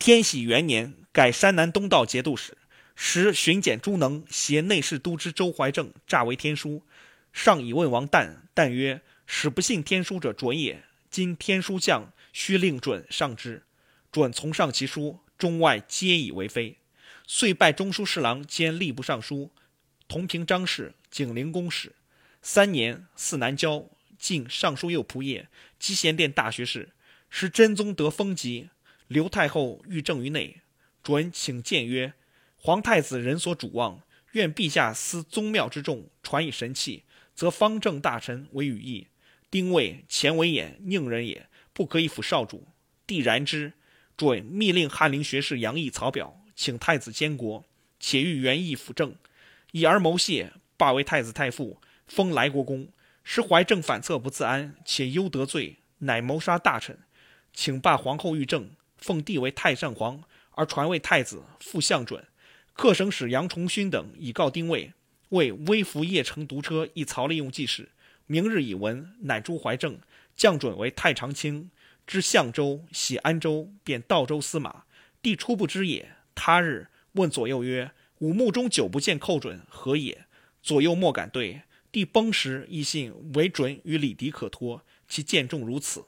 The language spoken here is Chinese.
天禧元年，改山南东道节度使，时巡检朱能携内侍都知周怀正诈为天书，上以问王旦，旦曰：“使不信天书者浊也。今天书降，须令准上之。准从上其书，中外皆以为非。遂拜中书侍郎兼吏部尚书，同平章事、景陵公使。三年，四南郊，进尚书右仆射、积贤殿大学士。时真宗得封疾，刘太后欲政于内，准请谏曰：“皇太子人所主望，愿陛下思宗庙之重，传以神器，则方正大臣为羽翼。丁未前为眼宁人也，不可以辅少主。帝然之。准密令翰林学士杨毅草表，请太子监国，且欲元义辅政，以而谋谢，罢为太子太傅，封莱国公。时怀正反侧不自安，且忧得罪，乃谋杀大臣，请罢皇后御政，奉帝为太上皇，而传位太子，复相准。客省使杨崇勋等以告丁谓，为微服邺城独车一曹利用计事，明日以闻，乃诛怀正，降准为太常卿。知相州、喜安州，便道州司马。帝初不知也。他日问左右曰：“吾目中久不见寇准，何也？”左右莫敢对。帝崩时，亦信为准与李迪可托，其见重如此。